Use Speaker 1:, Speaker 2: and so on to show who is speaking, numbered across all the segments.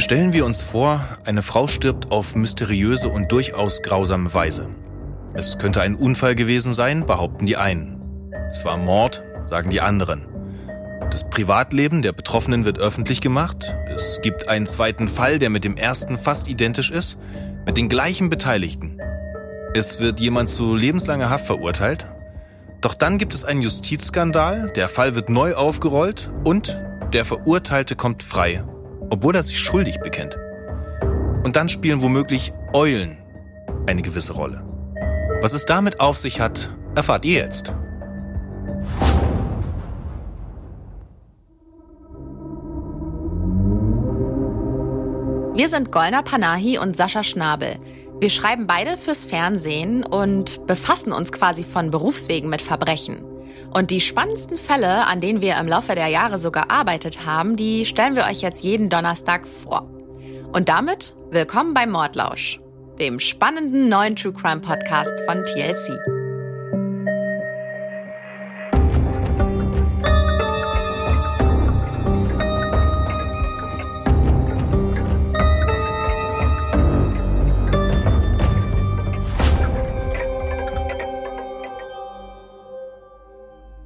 Speaker 1: Stellen wir uns vor, eine Frau stirbt auf mysteriöse und durchaus grausame Weise. Es könnte ein Unfall gewesen sein, behaupten die einen. Es war Mord, sagen die anderen. Das Privatleben der Betroffenen wird öffentlich gemacht. Es gibt einen zweiten Fall, der mit dem ersten fast identisch ist, mit den gleichen Beteiligten. Es wird jemand zu lebenslanger Haft verurteilt. Doch dann gibt es einen Justizskandal, der Fall wird neu aufgerollt und der Verurteilte kommt frei, obwohl er sich schuldig bekennt. Und dann spielen womöglich Eulen eine gewisse Rolle. Was es damit auf sich hat, erfahrt ihr jetzt.
Speaker 2: Wir sind Golna Panahi und Sascha Schnabel. Wir schreiben beide fürs Fernsehen und befassen uns quasi von Berufswegen mit Verbrechen. Und die spannendsten Fälle, an denen wir im Laufe der Jahre so gearbeitet haben, die stellen wir euch jetzt jeden Donnerstag vor. Und damit willkommen bei Mordlausch, dem spannenden neuen True Crime Podcast von TLC.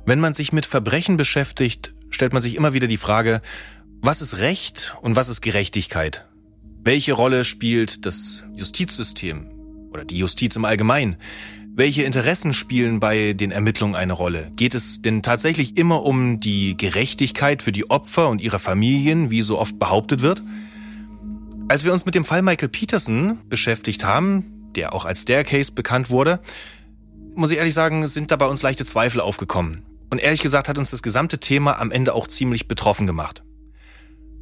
Speaker 1: Wenn man sich mit Verbrechen beschäftigt, stellt man sich immer wieder die Frage, was ist Recht und was ist Gerechtigkeit? Welche Rolle spielt das Justizsystem oder die Justiz im Allgemeinen? Welche Interessen spielen bei den Ermittlungen eine Rolle? Geht es denn tatsächlich immer um die Gerechtigkeit für die Opfer und ihre Familien, wie so oft behauptet wird? Als wir uns mit dem Fall Michael Peterson beschäftigt haben, der auch als Staircase bekannt wurde, muss ich ehrlich sagen, sind da bei uns leichte Zweifel aufgekommen. Und ehrlich gesagt hat uns das gesamte Thema am Ende auch ziemlich betroffen gemacht.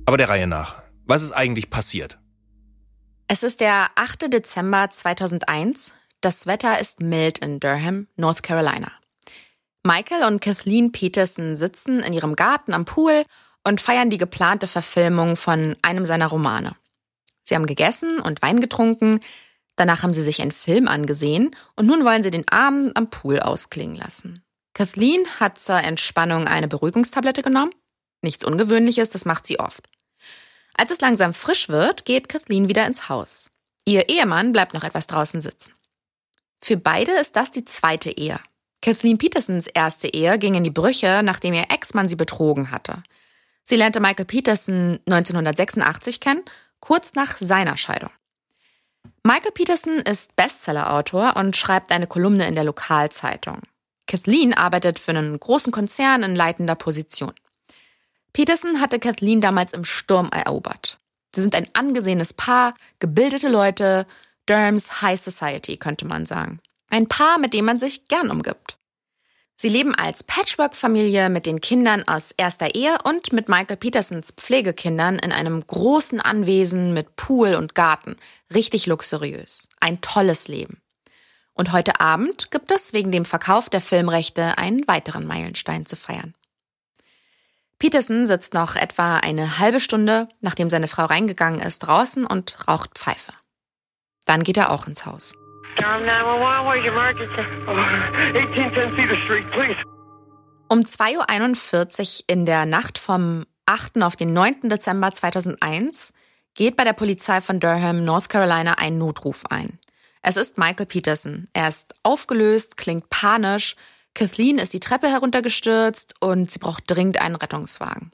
Speaker 1: Aber der Reihe nach. Was ist eigentlich passiert?
Speaker 2: Es ist der 8. Dezember 2001. Das Wetter ist mild in Durham, North Carolina. Michael und Kathleen Peterson sitzen in ihrem Garten am Pool und feiern die geplante Verfilmung von einem seiner Romane. Sie haben gegessen und Wein getrunken, danach haben sie sich einen Film angesehen und nun wollen sie den Abend am Pool ausklingen lassen. Kathleen hat zur Entspannung eine Beruhigungstablette genommen. Nichts Ungewöhnliches, das macht sie oft. Als es langsam frisch wird, geht Kathleen wieder ins Haus. Ihr Ehemann bleibt noch etwas draußen sitzen. Für beide ist das die zweite Ehe. Kathleen Petersons erste Ehe ging in die Brüche, nachdem ihr Ex-Mann sie betrogen hatte. Sie lernte Michael Peterson 1986 kennen, kurz nach seiner Scheidung. Michael Peterson ist Bestsellerautor und schreibt eine Kolumne in der Lokalzeitung. Kathleen arbeitet für einen großen Konzern in leitender Position. Peterson hatte Kathleen damals im Sturm erobert. Sie sind ein angesehenes Paar, gebildete Leute, Durhams High Society, könnte man sagen. Ein Paar, mit dem man sich gern umgibt. Sie leben als Patchwork-Familie mit den Kindern aus erster Ehe und mit Michael Petersons Pflegekindern in einem großen Anwesen mit Pool und Garten. Richtig luxuriös. Ein tolles Leben. Und heute Abend gibt es wegen dem Verkauf der Filmrechte einen weiteren Meilenstein zu feiern. Peterson sitzt noch etwa eine halbe Stunde, nachdem seine Frau reingegangen ist, draußen und raucht Pfeife. Dann geht er auch ins Haus. Um 2.41 Uhr in der Nacht vom 8. auf den 9. Dezember 2001 geht bei der Polizei von Durham, North Carolina, ein Notruf ein. Es ist Michael Peterson. Er ist aufgelöst, klingt panisch. Kathleen ist die Treppe heruntergestürzt und sie braucht dringend einen Rettungswagen.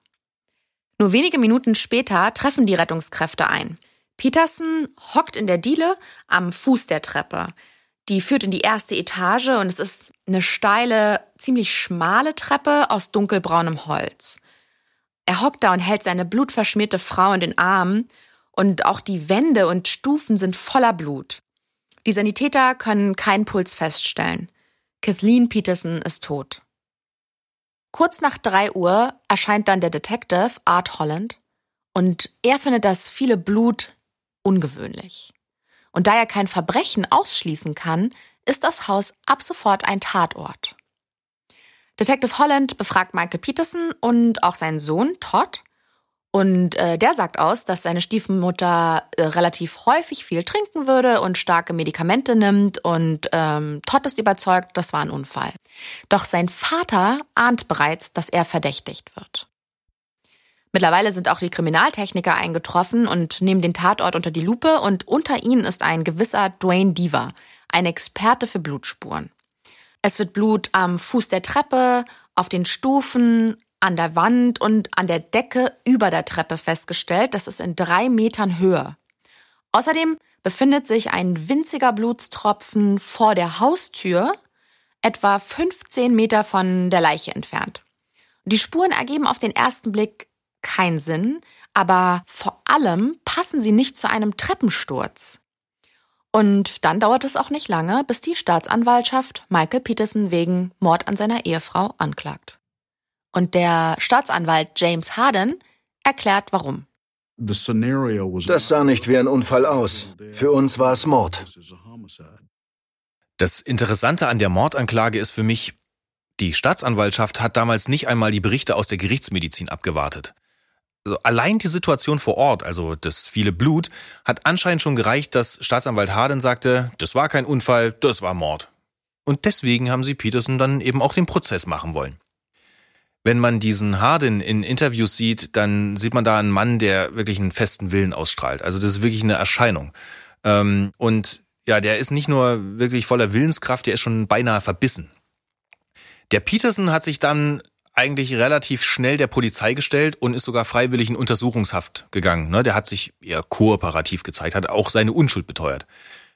Speaker 2: Nur wenige Minuten später treffen die Rettungskräfte ein. Peterson hockt in der Diele am Fuß der Treppe. Die führt in die erste Etage und es ist eine steile, ziemlich schmale Treppe aus dunkelbraunem Holz. Er hockt da und hält seine blutverschmierte Frau in den Armen und auch die Wände und Stufen sind voller Blut. Die Sanitäter können keinen Puls feststellen. Kathleen Peterson ist tot. Kurz nach drei Uhr erscheint dann der Detective Art Holland und er findet das viele Blut ungewöhnlich. Und da er kein Verbrechen ausschließen kann, ist das Haus ab sofort ein Tatort. Detective Holland befragt Michael Peterson und auch seinen Sohn Todd und äh, der sagt aus, dass seine Stiefmutter äh, relativ häufig viel trinken würde und starke Medikamente nimmt. Und ähm, Todd ist überzeugt, das war ein Unfall. Doch sein Vater ahnt bereits, dass er verdächtigt wird. Mittlerweile sind auch die Kriminaltechniker eingetroffen und nehmen den Tatort unter die Lupe und unter ihnen ist ein gewisser Dwayne Deaver, ein Experte für Blutspuren. Es wird Blut am Fuß der Treppe, auf den Stufen, an der Wand und an der Decke über der Treppe festgestellt. Das ist in drei Metern Höhe. Außerdem befindet sich ein winziger Blutstropfen vor der Haustür, etwa 15 Meter von der Leiche entfernt. Die Spuren ergeben auf den ersten Blick keinen Sinn, aber vor allem passen sie nicht zu einem Treppensturz. Und dann dauert es auch nicht lange, bis die Staatsanwaltschaft Michael Peterson wegen Mord an seiner Ehefrau anklagt. Und der Staatsanwalt James Harden erklärt warum.
Speaker 3: Das sah nicht wie ein Unfall aus. Für uns war es Mord.
Speaker 1: Das Interessante an der Mordanklage ist für mich, die Staatsanwaltschaft hat damals nicht einmal die Berichte aus der Gerichtsmedizin abgewartet. Also allein die Situation vor Ort, also das viele Blut, hat anscheinend schon gereicht, dass Staatsanwalt Harden sagte, das war kein Unfall, das war Mord. Und deswegen haben sie Peterson dann eben auch den Prozess machen wollen. Wenn man diesen Harden in Interviews sieht, dann sieht man da einen Mann, der wirklich einen festen Willen ausstrahlt. Also das ist wirklich eine Erscheinung. Ähm, und ja, der ist nicht nur wirklich voller Willenskraft, der ist schon beinahe verbissen. Der Peterson hat sich dann eigentlich relativ schnell der Polizei gestellt und ist sogar freiwillig in Untersuchungshaft gegangen. Ne? Der hat sich eher kooperativ gezeigt, hat auch seine Unschuld beteuert.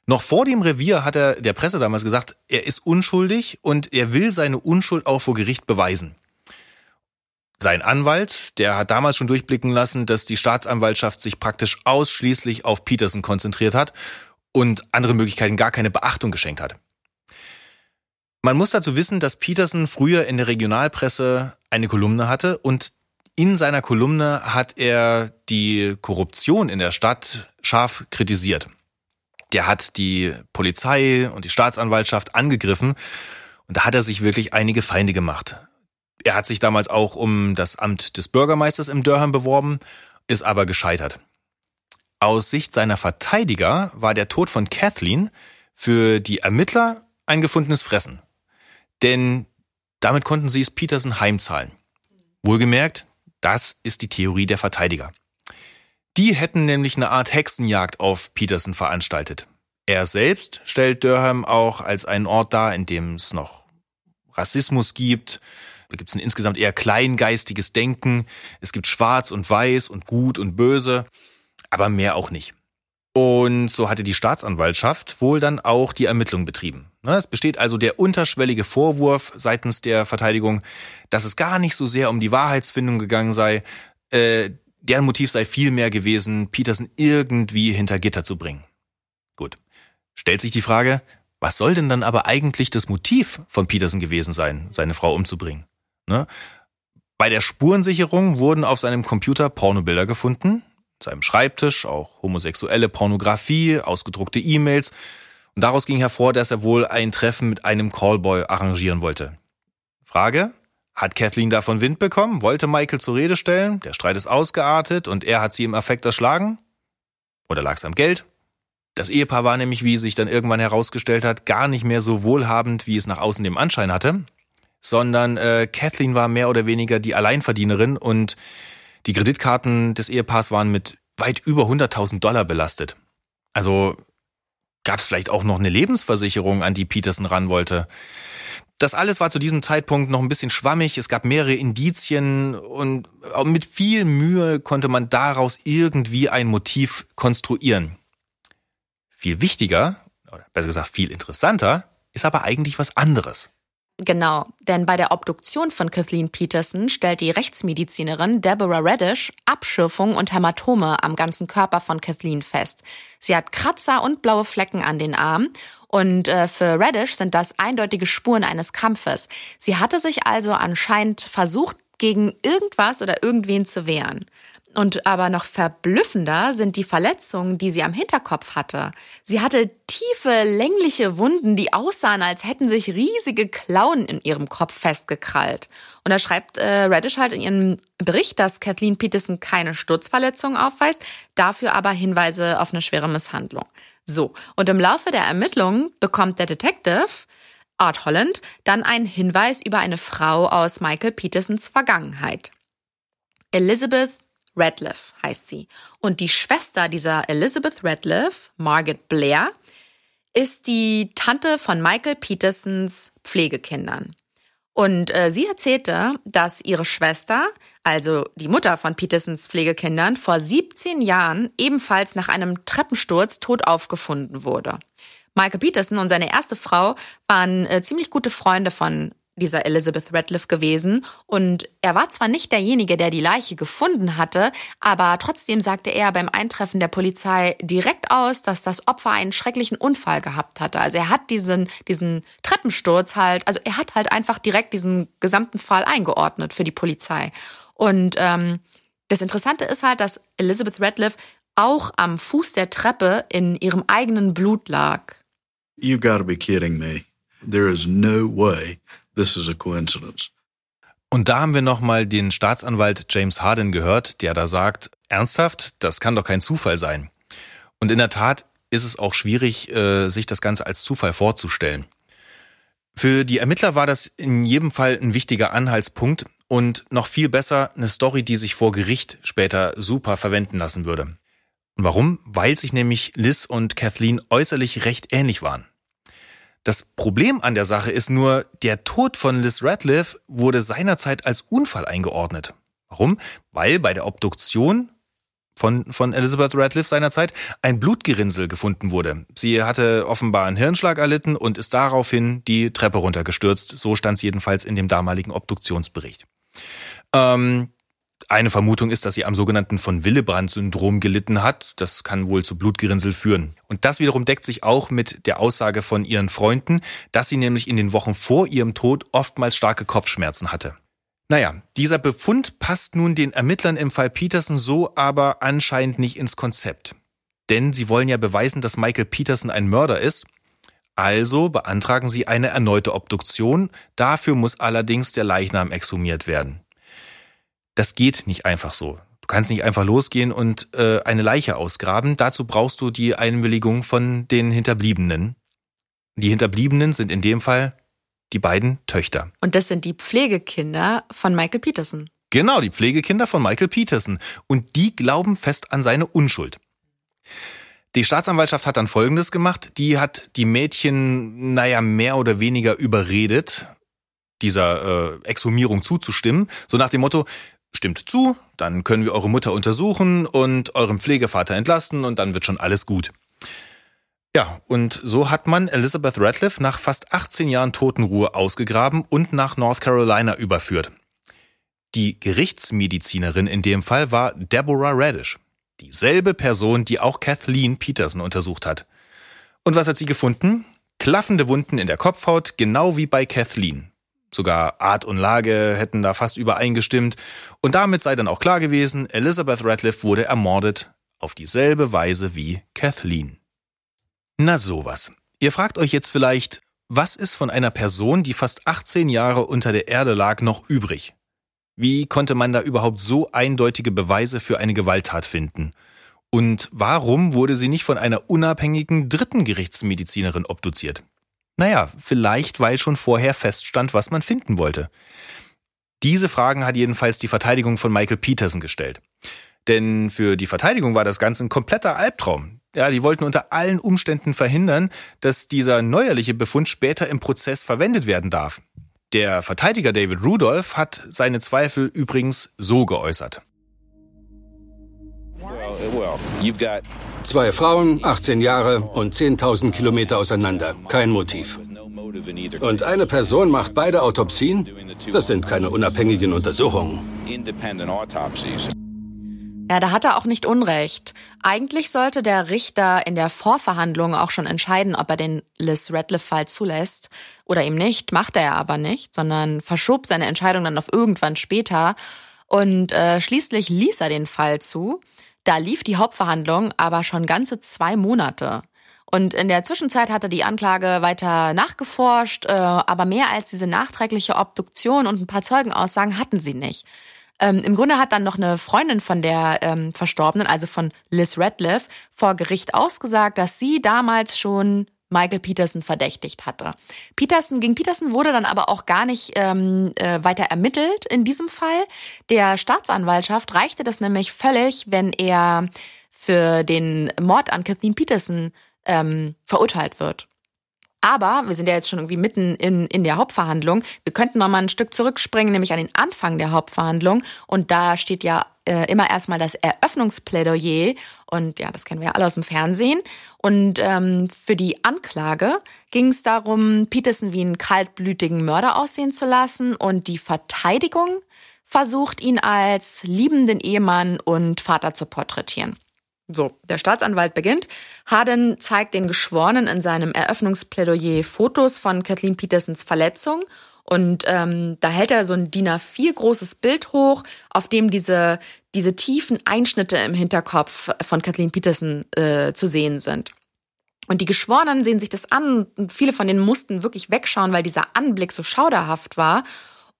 Speaker 1: Noch vor dem Revier hat er der Presse damals gesagt, er ist unschuldig und er will seine Unschuld auch vor Gericht beweisen. Sein Anwalt, der hat damals schon durchblicken lassen, dass die Staatsanwaltschaft sich praktisch ausschließlich auf Peterson konzentriert hat und andere Möglichkeiten gar keine Beachtung geschenkt hat. Man muss dazu wissen, dass Peterson früher in der Regionalpresse eine Kolumne hatte und in seiner Kolumne hat er die Korruption in der Stadt scharf kritisiert. Der hat die Polizei und die Staatsanwaltschaft angegriffen und da hat er sich wirklich einige Feinde gemacht. Er hat sich damals auch um das Amt des Bürgermeisters im Durham beworben, ist aber gescheitert. Aus Sicht seiner Verteidiger war der Tod von Kathleen für die Ermittler ein gefundenes Fressen. Denn damit konnten sie es Peterson heimzahlen. Wohlgemerkt, das ist die Theorie der Verteidiger. Die hätten nämlich eine Art Hexenjagd auf Peterson veranstaltet. Er selbst stellt Durham auch als einen Ort dar, in dem es noch Rassismus gibt. Da gibt es ein insgesamt eher kleingeistiges Denken. Es gibt Schwarz und Weiß und Gut und Böse, aber mehr auch nicht. Und so hatte die Staatsanwaltschaft wohl dann auch die Ermittlung betrieben. Ne, es besteht also der unterschwellige Vorwurf seitens der Verteidigung, dass es gar nicht so sehr um die Wahrheitsfindung gegangen sei. Äh, deren Motiv sei vielmehr gewesen, Peterson irgendwie hinter Gitter zu bringen. Gut. Stellt sich die Frage, was soll denn dann aber eigentlich das Motiv von Peterson gewesen sein, seine Frau umzubringen? Ne? Bei der Spurensicherung wurden auf seinem Computer Pornobilder gefunden, seinem Schreibtisch auch homosexuelle Pornografie, ausgedruckte E-Mails. Und daraus ging hervor, dass er wohl ein Treffen mit einem Callboy arrangieren wollte. Frage? Hat Kathleen davon Wind bekommen? Wollte Michael zur Rede stellen? Der Streit ist ausgeartet und er hat sie im Affekt erschlagen? Oder lag es am Geld? Das Ehepaar war nämlich, wie sich dann irgendwann herausgestellt hat, gar nicht mehr so wohlhabend, wie es nach außen dem Anschein hatte, sondern äh, Kathleen war mehr oder weniger die Alleinverdienerin und die Kreditkarten des Ehepaars waren mit weit über 100.000 Dollar belastet. Also gab es vielleicht auch noch eine Lebensversicherung, an die Peterson ran wollte. Das alles war zu diesem Zeitpunkt noch ein bisschen schwammig. Es gab mehrere Indizien und mit viel Mühe konnte man daraus irgendwie ein Motiv konstruieren. Viel wichtiger, oder besser gesagt viel interessanter, ist aber eigentlich was anderes.
Speaker 2: Genau, denn bei der Obduktion von Kathleen Peterson stellt die Rechtsmedizinerin Deborah Radish Abschürfung und Hämatome am ganzen Körper von Kathleen fest. Sie hat Kratzer und blaue Flecken an den Armen und äh, für Radish sind das eindeutige Spuren eines Kampfes. Sie hatte sich also anscheinend versucht, gegen irgendwas oder irgendwen zu wehren. Und aber noch verblüffender sind die Verletzungen, die sie am Hinterkopf hatte. Sie hatte tiefe, längliche Wunden, die aussahen, als hätten sich riesige Klauen in ihrem Kopf festgekrallt. Und da schreibt äh, Radish halt in ihrem Bericht, dass Kathleen Peterson keine Sturzverletzungen aufweist, dafür aber Hinweise auf eine schwere Misshandlung. So, und im Laufe der Ermittlungen bekommt der Detective Art Holland dann einen Hinweis über eine Frau aus Michael Petersons Vergangenheit. Elizabeth Radcliffe heißt sie. Und die Schwester dieser Elizabeth Radcliffe, Margaret Blair, ist die Tante von Michael Petersons Pflegekindern. Und äh, sie erzählte, dass ihre Schwester, also die Mutter von Petersons Pflegekindern, vor 17 Jahren ebenfalls nach einem Treppensturz tot aufgefunden wurde. Michael Peterson und seine erste Frau waren äh, ziemlich gute Freunde von dieser Elizabeth Radcliffe gewesen und er war zwar nicht derjenige, der die Leiche gefunden hatte, aber trotzdem sagte er beim Eintreffen der Polizei direkt aus, dass das Opfer einen schrecklichen Unfall gehabt hatte. Also er hat diesen, diesen Treppensturz halt, also er hat halt einfach direkt diesen gesamten Fall eingeordnet für die Polizei. Und ähm, das Interessante ist halt, dass Elizabeth Radcliffe auch am Fuß der Treppe in ihrem eigenen Blut lag.
Speaker 4: You gotta be kidding me. There is no way this is a coincidence.
Speaker 1: Und da haben wir nochmal den Staatsanwalt James Harden gehört, der da sagt, ernsthaft, das kann doch kein Zufall sein. Und in der Tat ist es auch schwierig, äh, sich das Ganze als Zufall vorzustellen. Für die Ermittler war das in jedem Fall ein wichtiger Anhaltspunkt und noch viel besser eine Story, die sich vor Gericht später super verwenden lassen würde. Und warum? Weil sich nämlich Liz und Kathleen äußerlich recht ähnlich waren. Das Problem an der Sache ist nur, der Tod von Liz Radcliffe wurde seinerzeit als Unfall eingeordnet. Warum? Weil bei der Obduktion von, von Elizabeth Radcliffe seinerzeit ein Blutgerinnsel gefunden wurde. Sie hatte offenbar einen Hirnschlag erlitten und ist daraufhin die Treppe runtergestürzt. So stand es jedenfalls in dem damaligen Obduktionsbericht. Ähm, eine Vermutung ist, dass sie am sogenannten von Willebrand-Syndrom gelitten hat. Das kann wohl zu Blutgerinnsel führen. Und das wiederum deckt sich auch mit der Aussage von ihren Freunden, dass sie nämlich in den Wochen vor ihrem Tod oftmals starke Kopfschmerzen hatte. Naja, dieser Befund passt nun den Ermittlern im Fall Peterson so aber anscheinend nicht ins Konzept. Denn sie wollen ja beweisen, dass Michael Peterson ein Mörder ist. Also beantragen sie eine erneute Obduktion. Dafür muss allerdings der Leichnam exhumiert werden das geht nicht einfach so. Du kannst nicht einfach losgehen und äh, eine Leiche ausgraben. Dazu brauchst du die Einwilligung von den Hinterbliebenen. Die Hinterbliebenen sind in dem Fall die beiden Töchter.
Speaker 2: Und das sind die Pflegekinder von Michael Peterson.
Speaker 1: Genau, die Pflegekinder von Michael Peterson. Und die glauben fest an seine Unschuld. Die Staatsanwaltschaft hat dann Folgendes gemacht. Die hat die Mädchen, naja, mehr oder weniger überredet, dieser äh, Exhumierung zuzustimmen. So nach dem Motto, Stimmt zu, dann können wir eure Mutter untersuchen und euren Pflegevater entlasten und dann wird schon alles gut. Ja, und so hat man Elizabeth Radcliffe nach fast 18 Jahren Totenruhe ausgegraben und nach North Carolina überführt. Die Gerichtsmedizinerin in dem Fall war Deborah Radish, dieselbe Person, die auch Kathleen Peterson untersucht hat. Und was hat sie gefunden? Klaffende Wunden in der Kopfhaut, genau wie bei Kathleen. Sogar Art und Lage hätten da fast übereingestimmt. Und damit sei dann auch klar gewesen, Elizabeth Radcliffe wurde ermordet auf dieselbe Weise wie Kathleen. Na sowas. Ihr fragt euch jetzt vielleicht, was ist von einer Person, die fast 18 Jahre unter der Erde lag, noch übrig? Wie konnte man da überhaupt so eindeutige Beweise für eine Gewalttat finden? Und warum wurde sie nicht von einer unabhängigen dritten Gerichtsmedizinerin obduziert? Naja, vielleicht weil schon vorher feststand, was man finden wollte. Diese Fragen hat jedenfalls die Verteidigung von Michael Peterson gestellt. Denn für die Verteidigung war das Ganze ein kompletter Albtraum. Ja, die wollten unter allen Umständen verhindern, dass dieser neuerliche Befund später im Prozess verwendet werden darf. Der Verteidiger David Rudolph hat seine Zweifel übrigens so geäußert.
Speaker 5: Zwei Frauen, 18 Jahre und 10.000 Kilometer auseinander. Kein Motiv. Und eine Person macht beide Autopsien? Das sind keine unabhängigen Untersuchungen.
Speaker 2: Ja, da hat er auch nicht Unrecht. Eigentlich sollte der Richter in der Vorverhandlung auch schon entscheiden, ob er den Liz Radcliffe-Fall zulässt oder ihm nicht. Macht er aber nicht, sondern verschob seine Entscheidung dann auf irgendwann später. Und äh, schließlich ließ er den Fall zu. Da lief die Hauptverhandlung aber schon ganze zwei Monate. Und in der Zwischenzeit hatte die Anklage weiter nachgeforscht, äh, aber mehr als diese nachträgliche Obduktion und ein paar Zeugenaussagen hatten sie nicht. Ähm, Im Grunde hat dann noch eine Freundin von der ähm, Verstorbenen, also von Liz Radcliffe, vor Gericht ausgesagt, dass sie damals schon Michael Peterson verdächtigt hatte. Peterson, gegen Peterson wurde dann aber auch gar nicht ähm, äh, weiter ermittelt in diesem Fall. Der Staatsanwaltschaft reichte das nämlich völlig, wenn er für den Mord an Kathleen Peterson ähm, verurteilt wird. Aber wir sind ja jetzt schon irgendwie mitten in, in der Hauptverhandlung. Wir könnten noch mal ein Stück zurückspringen, nämlich an den Anfang der Hauptverhandlung. Und da steht ja äh, immer erstmal das Eröffnungsplädoyer. Und ja, das kennen wir ja alle aus dem Fernsehen. Und ähm, für die Anklage ging es darum, Peterson wie einen kaltblütigen Mörder aussehen zu lassen. Und die Verteidigung versucht ihn als liebenden Ehemann und Vater zu porträtieren. So, der Staatsanwalt beginnt. Harden zeigt den Geschworenen in seinem Eröffnungsplädoyer Fotos von Kathleen Petersons Verletzung und ähm, da hält er so ein DIN A4 großes Bild hoch, auf dem diese, diese tiefen Einschnitte im Hinterkopf von Kathleen Peterson äh, zu sehen sind. Und die Geschworenen sehen sich das an und viele von denen mussten wirklich wegschauen, weil dieser Anblick so schauderhaft war.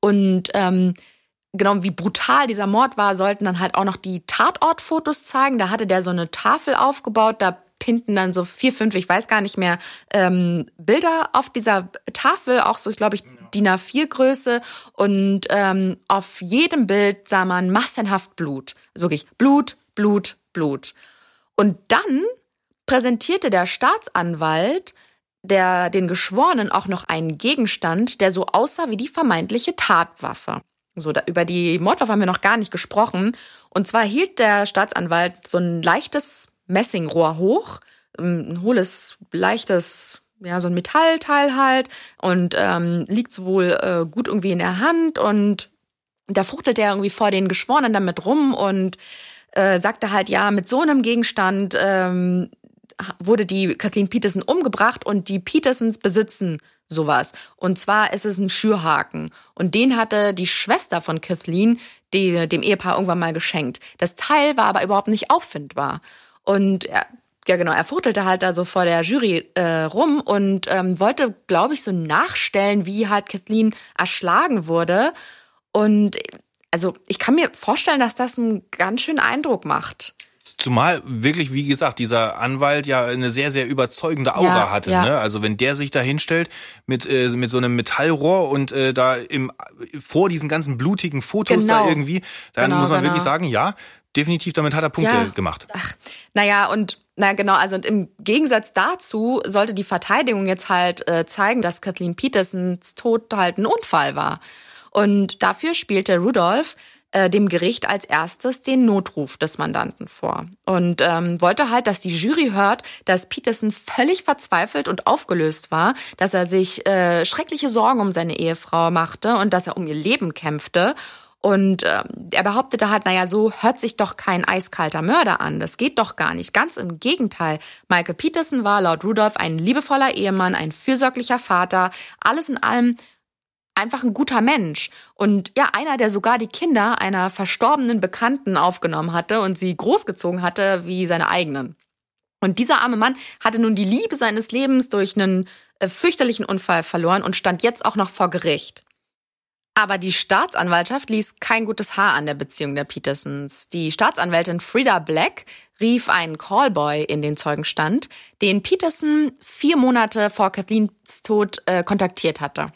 Speaker 2: Und ähm, genau wie brutal dieser Mord war, sollten dann halt auch noch die Tatortfotos zeigen. Da hatte der so eine Tafel aufgebaut, da pinten dann so vier, fünf, ich weiß gar nicht mehr, ähm, Bilder auf dieser Tafel, auch so, ich glaube ich, DIN A4 Größe. Und ähm, auf jedem Bild sah man massenhaft Blut. Also wirklich Blut, Blut, Blut. Und dann präsentierte der Staatsanwalt der den Geschworenen auch noch einen Gegenstand, der so aussah wie die vermeintliche Tatwaffe. So, da, über die Mordwaffe haben wir noch gar nicht gesprochen. Und zwar hielt der Staatsanwalt so ein leichtes Messingrohr hoch, ähm, ein hohles, leichtes, ja, so ein Metallteil halt und ähm, liegt wohl äh, gut irgendwie in der Hand und da fuchtelt er irgendwie vor den Geschworenen damit rum und äh, sagte halt, ja, mit so einem Gegenstand ähm, wurde die Kathleen Peterson umgebracht und die Petersons besitzen sowas. Und zwar ist es ein Schürhaken. Und den hatte die Schwester von Kathleen die, dem Ehepaar irgendwann mal geschenkt. Das Teil war aber überhaupt nicht auffindbar. Und ja genau, er fuchtelte halt da so vor der Jury äh, rum und ähm, wollte, glaube ich, so nachstellen, wie halt Kathleen erschlagen wurde. Und also ich kann mir vorstellen, dass das einen ganz schönen Eindruck macht.
Speaker 1: Zumal wirklich, wie gesagt, dieser Anwalt ja eine sehr, sehr überzeugende Aura ja, hatte. Ja. Ne? Also wenn der sich da hinstellt mit, äh, mit so einem Metallrohr und äh, da im, vor diesen ganzen blutigen Fotos genau. da irgendwie, dann genau, muss man genau. wirklich sagen, ja, definitiv, damit hat er Punkte ja. gemacht.
Speaker 2: Ach, naja, und na genau, also und im Gegensatz dazu sollte die Verteidigung jetzt halt äh, zeigen, dass Kathleen Petersons Tod halt ein Unfall war. Und dafür spielte Rudolph äh, dem Gericht als erstes den Notruf des Mandanten vor und ähm, wollte halt, dass die Jury hört, dass Peterson völlig verzweifelt und aufgelöst war, dass er sich äh, schreckliche Sorgen um seine Ehefrau machte und dass er um ihr Leben kämpfte und äh, er behauptete halt, naja, so hört sich doch kein eiskalter Mörder an. Das geht doch gar nicht. Ganz im Gegenteil. Michael Peterson war laut Rudolph ein liebevoller Ehemann, ein fürsorglicher Vater. Alles in allem einfach ein guter Mensch. Und ja, einer, der sogar die Kinder einer verstorbenen Bekannten aufgenommen hatte und sie großgezogen hatte wie seine eigenen. Und dieser arme Mann hatte nun die Liebe seines Lebens durch einen äh, fürchterlichen Unfall verloren und stand jetzt auch noch vor Gericht. Aber die Staatsanwaltschaft ließ kein gutes Haar an der Beziehung der Petersons. Die Staatsanwältin Frida Black rief einen Callboy in den Zeugenstand, den Peterson vier Monate vor Kathleens Tod äh, kontaktiert hatte.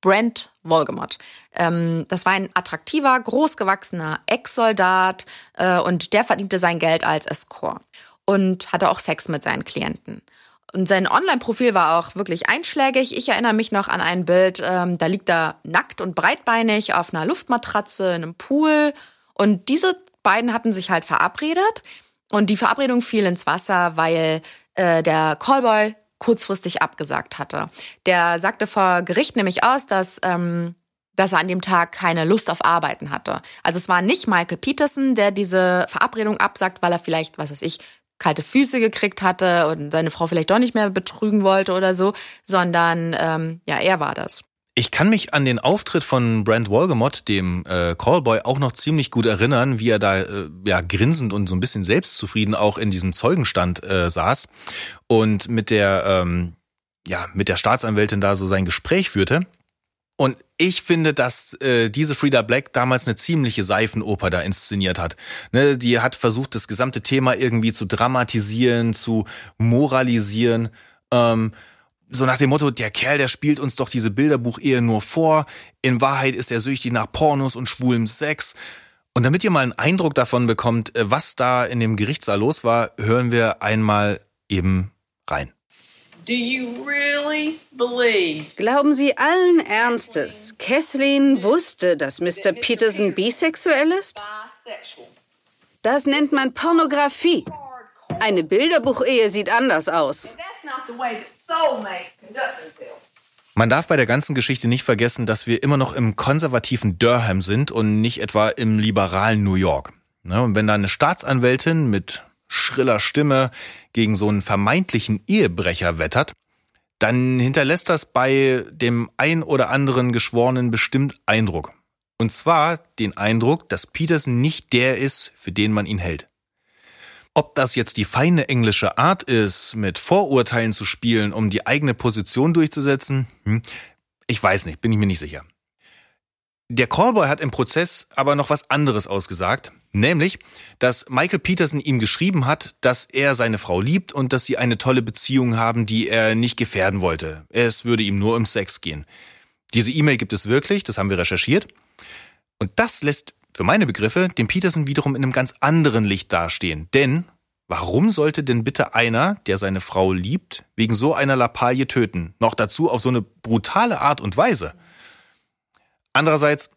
Speaker 2: Brent Wolgemott. Ähm, das war ein attraktiver, großgewachsener Ex-Soldat äh, und der verdiente sein Geld als Escort und hatte auch Sex mit seinen Klienten. Und sein Online-Profil war auch wirklich einschlägig. Ich erinnere mich noch an ein Bild, ähm, da liegt er nackt und breitbeinig auf einer Luftmatratze in einem Pool. Und diese beiden hatten sich halt verabredet. Und die Verabredung fiel ins Wasser, weil äh, der Callboy kurzfristig abgesagt hatte. Der sagte vor Gericht nämlich aus, dass, ähm, dass er an dem Tag keine Lust auf Arbeiten hatte. Also es war nicht Michael Peterson, der diese Verabredung absagt, weil er vielleicht, was weiß ich, kalte Füße gekriegt hatte und seine Frau vielleicht doch nicht mehr betrügen wollte oder so, sondern ähm, ja, er war das.
Speaker 1: Ich kann mich an den Auftritt von Brent Wolgemott, dem äh, Callboy, auch noch ziemlich gut erinnern, wie er da äh, ja grinsend und so ein bisschen selbstzufrieden auch in diesem Zeugenstand äh, saß und mit der ähm, ja mit der Staatsanwältin da so sein Gespräch führte. Und ich finde, dass äh, diese Frida Black damals eine ziemliche Seifenoper da inszeniert hat. Ne, die hat versucht, das gesamte Thema irgendwie zu dramatisieren, zu moralisieren. Ähm, so nach dem Motto, der Kerl, der spielt uns doch diese Bilderbuch-Ehe nur vor. In Wahrheit ist er süchtig nach Pornos und schwulem Sex. Und damit ihr mal einen Eindruck davon bekommt, äh, was da in dem Gerichtssaal los war, hören wir einmal eben rein.
Speaker 6: Glauben Sie allen Ernstes, Kathleen wusste, dass Mr. Peterson bisexuell ist? Das nennt man Pornografie. Eine Bilderbuchehe sieht anders aus.
Speaker 1: Man darf bei der ganzen Geschichte nicht vergessen, dass wir immer noch im konservativen Durham sind und nicht etwa im liberalen New York. Ne, und wenn da eine Staatsanwältin mit schriller Stimme gegen so einen vermeintlichen Ehebrecher wettert, dann hinterlässt das bei dem ein oder anderen Geschworenen bestimmt Eindruck. Und zwar den Eindruck, dass Peterson nicht der ist, für den man ihn hält. Ob das jetzt die feine englische Art ist, mit Vorurteilen zu spielen, um die eigene Position durchzusetzen, hm, ich weiß nicht, bin ich mir nicht sicher. Der Callboy hat im Prozess aber noch was anderes ausgesagt, nämlich, dass Michael Peterson ihm geschrieben hat, dass er seine Frau liebt und dass sie eine tolle Beziehung haben, die er nicht gefährden wollte. Es würde ihm nur um Sex gehen. Diese E-Mail gibt es wirklich, das haben wir recherchiert. Und das lässt für meine Begriffe den Peterson wiederum in einem ganz anderen Licht dastehen. Denn warum sollte denn bitte einer, der seine Frau liebt, wegen so einer Lappalie töten? Noch dazu auf so eine brutale Art und Weise. Andererseits,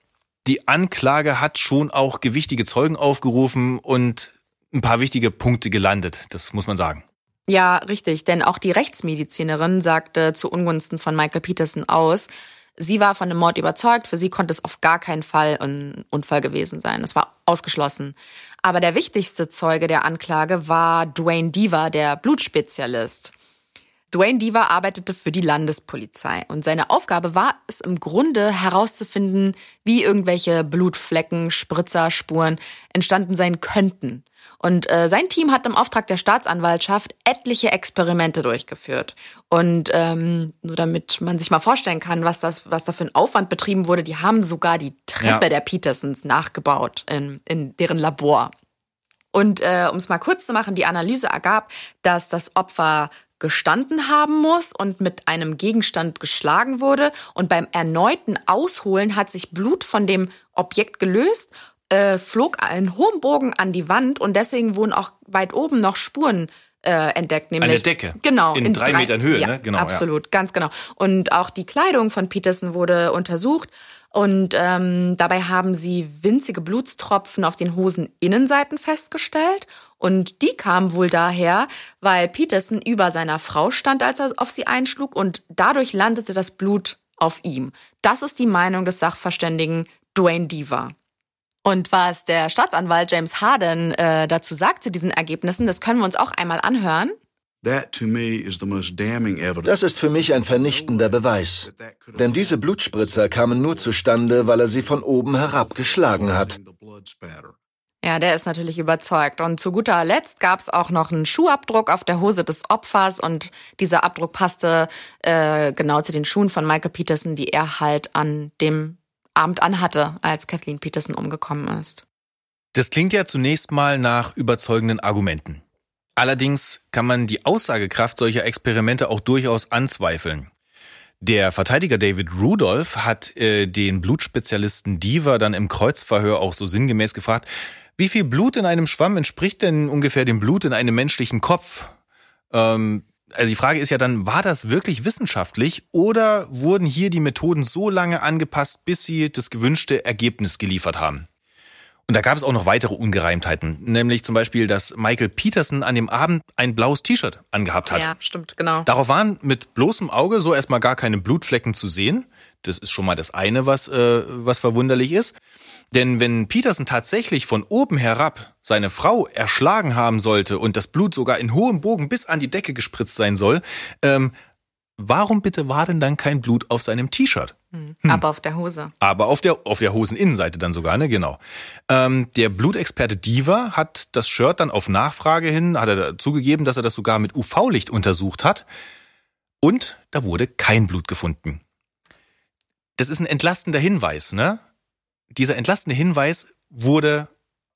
Speaker 1: die Anklage hat schon auch gewichtige Zeugen aufgerufen und ein paar wichtige Punkte gelandet, das muss man sagen.
Speaker 2: Ja, richtig, denn auch die Rechtsmedizinerin sagte zu Ungunsten von Michael Peterson aus, sie war von dem Mord überzeugt, für sie konnte es auf gar keinen Fall ein Unfall gewesen sein. Es war ausgeschlossen. Aber der wichtigste Zeuge der Anklage war Dwayne Deaver, der Blutspezialist. Dwayne Deaver arbeitete für die Landespolizei und seine Aufgabe war es im Grunde herauszufinden, wie irgendwelche Blutflecken, Spritzerspuren entstanden sein könnten. Und äh, sein Team hat im Auftrag der Staatsanwaltschaft etliche Experimente durchgeführt. Und ähm, nur damit man sich mal vorstellen kann, was das, was da für ein Aufwand betrieben wurde, die haben sogar die Treppe ja. der Petersons nachgebaut in, in deren Labor. Und äh, um es mal kurz zu machen, die Analyse ergab, dass das Opfer gestanden haben muss und mit einem Gegenstand geschlagen wurde. Und beim erneuten Ausholen hat sich Blut von dem Objekt gelöst, äh, flog in hohem Bogen an die Wand und deswegen wurden auch weit oben noch Spuren äh, entdeckt,
Speaker 1: nämlich eine Decke.
Speaker 2: Genau
Speaker 1: in, in drei, drei, Metern Höhe,
Speaker 2: ja,
Speaker 1: ne? Genau,
Speaker 2: absolut, ja. ganz genau. Und auch die Kleidung von Peterson wurde untersucht und ähm, dabei haben sie winzige Blutstropfen auf den Hoseninnenseiten festgestellt. Und die kamen wohl daher, weil Peterson über seiner Frau stand, als er auf sie einschlug. Und dadurch landete das Blut auf ihm. Das ist die Meinung des Sachverständigen Dwayne Deaver. Und was der Staatsanwalt James Harden äh, dazu sagt zu diesen Ergebnissen, das können wir uns auch einmal anhören.
Speaker 3: Das ist für mich ein vernichtender Beweis. Denn diese Blutspritzer kamen nur zustande, weil er sie von oben herab geschlagen hat.
Speaker 2: Ja, der ist natürlich überzeugt. Und zu guter Letzt gab es auch noch einen Schuhabdruck auf der Hose des Opfers und dieser Abdruck passte äh, genau zu den Schuhen von Michael Peterson, die er halt an dem Abend anhatte, als Kathleen Peterson umgekommen ist.
Speaker 1: Das klingt ja zunächst mal nach überzeugenden Argumenten. Allerdings kann man die Aussagekraft solcher Experimente auch durchaus anzweifeln. Der Verteidiger David Rudolph hat äh, den Blutspezialisten Diva dann im Kreuzverhör auch so sinngemäß gefragt, wie viel Blut in einem Schwamm entspricht denn ungefähr dem Blut in einem menschlichen Kopf? Ähm, also die Frage ist ja dann, war das wirklich wissenschaftlich oder wurden hier die Methoden so lange angepasst, bis sie das gewünschte Ergebnis geliefert haben? Und da gab es auch noch weitere Ungereimtheiten, nämlich zum Beispiel, dass Michael Peterson an dem Abend ein blaues T-Shirt angehabt hat.
Speaker 2: Ja, stimmt, genau.
Speaker 1: Darauf waren mit bloßem Auge so erstmal gar keine Blutflecken zu sehen. Das ist schon mal das eine, was, äh, was verwunderlich ist. Denn wenn Peterson tatsächlich von oben herab seine Frau erschlagen haben sollte und das Blut sogar in hohem Bogen bis an die Decke gespritzt sein soll, ähm, warum bitte war denn dann kein Blut auf seinem T-Shirt?
Speaker 2: Hm. Aber auf der Hose.
Speaker 1: Aber auf der, auf der Hoseninnenseite dann sogar, ne? Genau. Ähm, der Blutexperte Diva hat das Shirt dann auf Nachfrage hin, hat er zugegeben, dass er das sogar mit UV-Licht untersucht hat. Und da wurde kein Blut gefunden. Das ist ein entlastender Hinweis, ne? Dieser entlastende Hinweis wurde,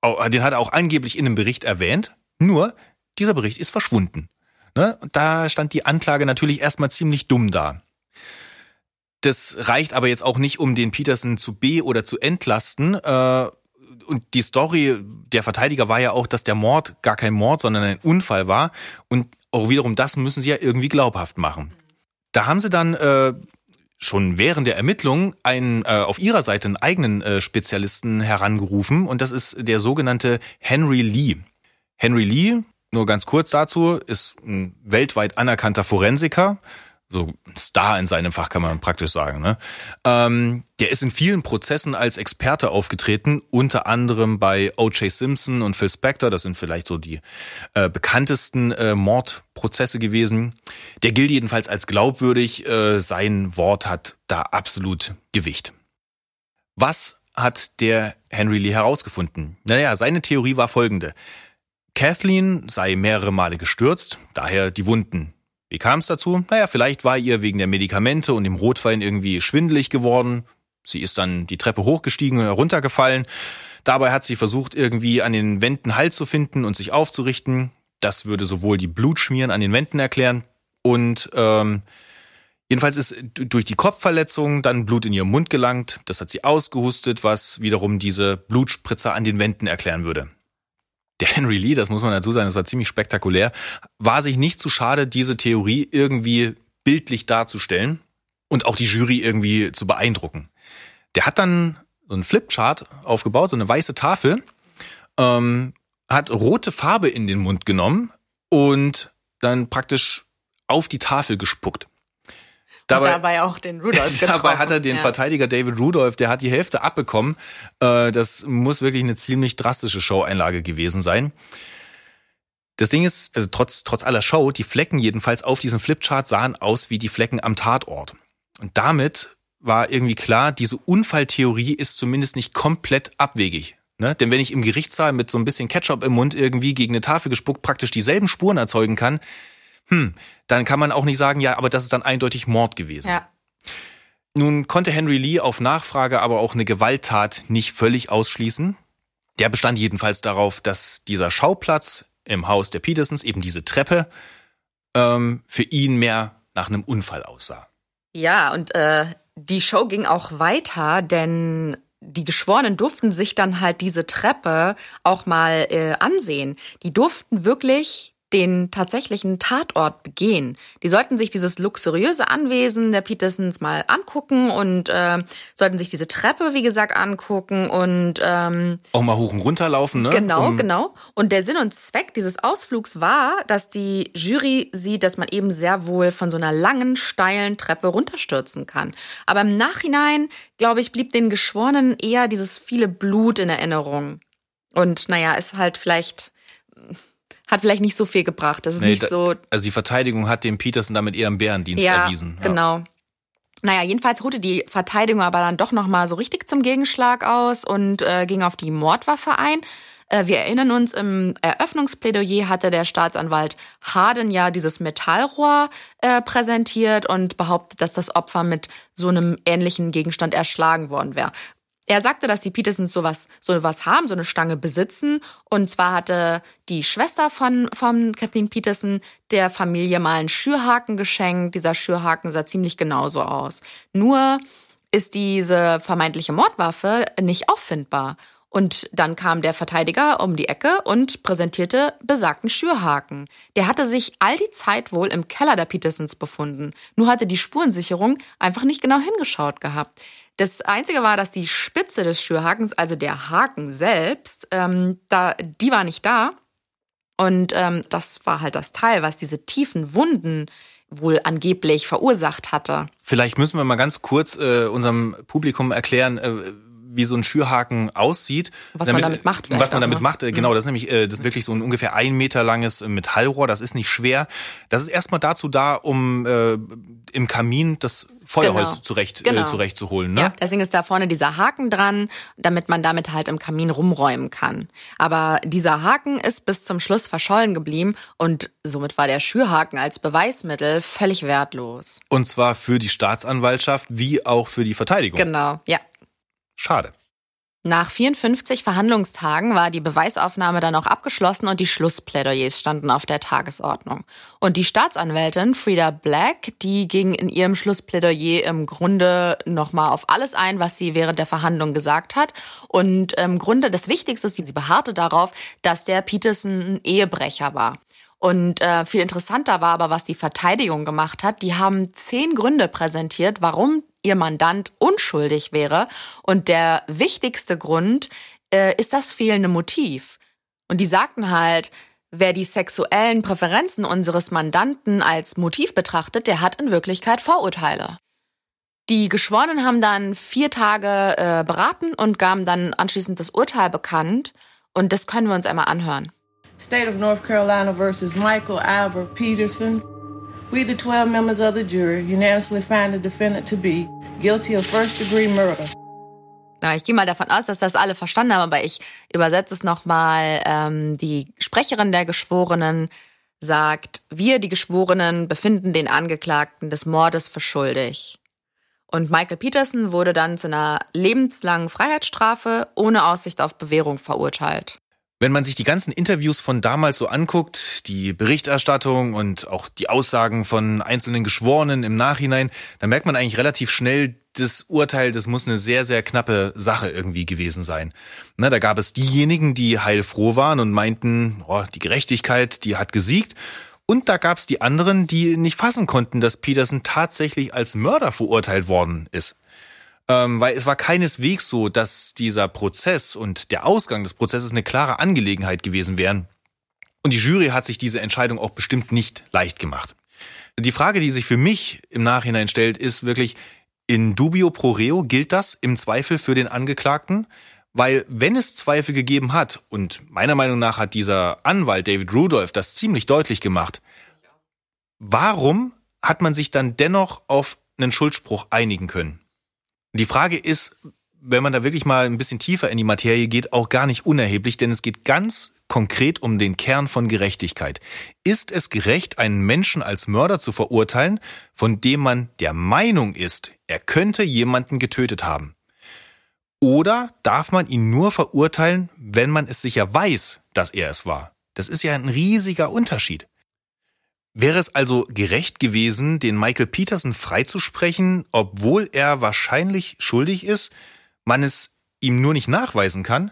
Speaker 1: den hat er auch angeblich in einem Bericht erwähnt, nur dieser Bericht ist verschwunden. Ne? Da stand die Anklage natürlich erstmal ziemlich dumm da. Das reicht aber jetzt auch nicht, um den Peterson zu be- oder zu entlasten. Äh, und die Story der Verteidiger war ja auch, dass der Mord gar kein Mord, sondern ein Unfall war. Und auch wiederum das müssen sie ja irgendwie glaubhaft machen. Da haben sie dann äh, schon während der Ermittlungen einen, äh, auf ihrer Seite einen eigenen äh, Spezialisten herangerufen und das ist der sogenannte Henry Lee. Henry Lee, nur ganz kurz dazu, ist ein weltweit anerkannter Forensiker, so Star in seinem Fach, kann man praktisch sagen. Ne? Ähm, der ist in vielen Prozessen als Experte aufgetreten, unter anderem bei O.J. Simpson und Phil Spector. Das sind vielleicht so die äh, bekanntesten äh, Mordprozesse gewesen. Der gilt jedenfalls als glaubwürdig. Äh, sein Wort hat da absolut Gewicht. Was hat der Henry Lee herausgefunden? Naja, seine Theorie war folgende. Kathleen sei mehrere Male gestürzt, daher die Wunden, wie kam es dazu? Naja, vielleicht war ihr wegen der Medikamente und dem Rotwein irgendwie schwindelig geworden. Sie ist dann die Treppe hochgestiegen und heruntergefallen. Dabei hat sie versucht, irgendwie an den Wänden Halt zu finden und sich aufzurichten. Das würde sowohl die Blutschmieren an den Wänden erklären und ähm, jedenfalls ist durch die Kopfverletzung dann Blut in ihren Mund gelangt. Das hat sie ausgehustet, was wiederum diese Blutspritzer an den Wänden erklären würde der Henry Lee, das muss man dazu sagen, das war ziemlich spektakulär, war sich nicht zu schade, diese Theorie irgendwie bildlich darzustellen und auch die Jury irgendwie zu beeindrucken. Der hat dann so einen Flipchart aufgebaut, so eine weiße Tafel, ähm, hat rote Farbe in den Mund genommen und dann praktisch auf die Tafel gespuckt.
Speaker 2: Dabei, dabei auch den Rudolph getroffen.
Speaker 1: Dabei hat er den ja. Verteidiger David Rudolph, der hat die Hälfte abbekommen. Äh, das muss wirklich eine ziemlich drastische Show-Einlage gewesen sein. Das Ding ist, also trotz, trotz aller Show, die Flecken jedenfalls auf diesem Flipchart sahen aus wie die Flecken am Tatort. Und damit war irgendwie klar, diese Unfalltheorie ist zumindest nicht komplett abwegig. Ne? Denn wenn ich im Gerichtssaal mit so ein bisschen Ketchup im Mund irgendwie gegen eine Tafel gespuckt praktisch dieselben Spuren erzeugen kann, hm, dann kann man auch nicht sagen, ja, aber das ist dann eindeutig Mord gewesen. Ja. Nun konnte Henry Lee auf Nachfrage aber auch eine Gewalttat nicht völlig ausschließen. Der bestand jedenfalls darauf, dass dieser Schauplatz im Haus der Petersons, eben diese Treppe, ähm, für ihn mehr nach einem Unfall aussah.
Speaker 2: Ja, und äh, die Show ging auch weiter, denn die Geschworenen durften sich dann halt diese Treppe auch mal äh, ansehen. Die durften wirklich den tatsächlichen Tatort begehen. Die sollten sich dieses luxuriöse Anwesen der Petersons mal angucken und äh, sollten sich diese Treppe, wie gesagt, angucken und ähm,
Speaker 1: auch mal hoch und runter laufen, ne?
Speaker 2: Genau, um genau. Und der Sinn und Zweck dieses Ausflugs war, dass die Jury sieht, dass man eben sehr wohl von so einer langen, steilen Treppe runterstürzen kann. Aber im Nachhinein, glaube ich, blieb den Geschworenen eher dieses viele Blut in Erinnerung. Und naja, ist halt vielleicht hat vielleicht nicht so viel gebracht. Das ist nee, nicht so.
Speaker 1: Also die Verteidigung hat dem Peterson damit eher einen Bärendienst
Speaker 2: ja,
Speaker 1: erwiesen.
Speaker 2: Ja, genau. Naja, jedenfalls holte die Verteidigung aber dann doch nochmal so richtig zum Gegenschlag aus und äh, ging auf die Mordwaffe ein. Äh, wir erinnern uns, im Eröffnungsplädoyer hatte der Staatsanwalt Harden ja dieses Metallrohr äh, präsentiert und behauptet, dass das Opfer mit so einem ähnlichen Gegenstand erschlagen worden wäre. Er sagte, dass die Petersons sowas, sowas haben, so eine Stange besitzen. Und zwar hatte die Schwester von, von Kathleen Peterson der Familie mal einen Schürhaken geschenkt. Dieser Schürhaken sah ziemlich genauso aus. Nur ist diese vermeintliche Mordwaffe nicht auffindbar. Und dann kam der Verteidiger um die Ecke und präsentierte besagten Schürhaken. Der hatte sich all die Zeit wohl im Keller der Petersons befunden. Nur hatte die Spurensicherung einfach nicht genau hingeschaut gehabt. Das Einzige war, dass die Spitze des Schürhakens, also der Haken selbst, ähm, da, die war nicht da. Und ähm, das war halt das Teil, was diese tiefen Wunden wohl angeblich verursacht hatte.
Speaker 1: Vielleicht müssen wir mal ganz kurz äh, unserem Publikum erklären, äh, wie so ein Schürhaken aussieht.
Speaker 2: Was damit, man damit macht.
Speaker 1: Was man damit ne? macht, äh, genau, mhm. das ist nämlich äh, das ist wirklich so ein ungefähr ein Meter langes Metallrohr, das ist nicht schwer. Das ist erstmal dazu da, um äh, im Kamin das Feuerholz genau. zurecht, äh, genau. äh, zurechtzuholen. Ne? Ja,
Speaker 2: deswegen ist da vorne dieser Haken dran, damit man damit halt im Kamin rumräumen kann. Aber dieser Haken ist bis zum Schluss verschollen geblieben und somit war der Schürhaken als Beweismittel völlig wertlos.
Speaker 1: Und zwar für die Staatsanwaltschaft wie auch für die Verteidigung.
Speaker 2: Genau, ja.
Speaker 1: Schade.
Speaker 2: Nach 54 Verhandlungstagen war die Beweisaufnahme dann auch abgeschlossen und die Schlussplädoyers standen auf der Tagesordnung. Und die Staatsanwältin Frida Black, die ging in ihrem Schlussplädoyer im Grunde nochmal auf alles ein, was sie während der Verhandlung gesagt hat. Und im Grunde das Wichtigste ist, sie beharrte darauf, dass der Peterson ein Ehebrecher war. Und äh, viel interessanter war aber, was die Verteidigung gemacht hat. Die haben zehn Gründe präsentiert, warum ihr Mandant unschuldig wäre. Und der wichtigste Grund äh, ist das fehlende Motiv. Und die sagten halt, wer die sexuellen Präferenzen unseres Mandanten als Motiv betrachtet, der hat in Wirklichkeit Vorurteile. Die Geschworenen haben dann vier Tage äh, beraten und gaben dann anschließend das Urteil bekannt. Und das können wir uns einmal anhören.
Speaker 7: State of North Carolina versus Michael Alvar Peterson. We, the 12 members of the jury, unanimously find the defendant to be guilty of first degree murder.
Speaker 2: Na, ich gehe mal davon aus, dass das alle verstanden haben, aber ich übersetze es nochmal. Ähm, die Sprecherin der Geschworenen sagt, wir, die Geschworenen, befinden den Angeklagten des Mordes für schuldig. Und Michael Peterson wurde dann zu einer lebenslangen Freiheitsstrafe ohne Aussicht auf Bewährung verurteilt.
Speaker 1: Wenn man sich die ganzen Interviews von damals so anguckt, die Berichterstattung und auch die Aussagen von einzelnen Geschworenen im Nachhinein, dann merkt man eigentlich relativ schnell, das Urteil, das muss eine sehr, sehr knappe Sache irgendwie gewesen sein. Na, da gab es diejenigen, die heilfroh waren und meinten, oh, die Gerechtigkeit, die hat gesiegt. Und da gab es die anderen, die nicht fassen konnten, dass Peterson tatsächlich als Mörder verurteilt worden ist. Ähm, weil es war keineswegs so, dass dieser Prozess und der Ausgang des Prozesses eine klare Angelegenheit gewesen wären. Und die Jury hat sich diese Entscheidung auch bestimmt nicht leicht gemacht. Die Frage, die sich für mich im Nachhinein stellt, ist wirklich, in dubio pro reo gilt das im Zweifel für den Angeklagten? Weil wenn es Zweifel gegeben hat, und meiner Meinung nach hat dieser Anwalt David Rudolph das ziemlich deutlich gemacht, warum hat man sich dann dennoch auf einen Schuldspruch einigen können? Die Frage ist, wenn man da wirklich mal ein bisschen tiefer in die Materie geht, auch gar nicht unerheblich, denn es geht ganz konkret um den Kern von Gerechtigkeit. Ist es gerecht, einen Menschen als Mörder zu verurteilen, von dem man der Meinung ist, er könnte jemanden getötet haben? Oder darf man ihn nur verurteilen, wenn man es sicher weiß, dass er es war? Das ist ja ein riesiger Unterschied. Wäre es also gerecht gewesen, den Michael Peterson freizusprechen, obwohl er wahrscheinlich schuldig ist, man es ihm nur nicht nachweisen kann?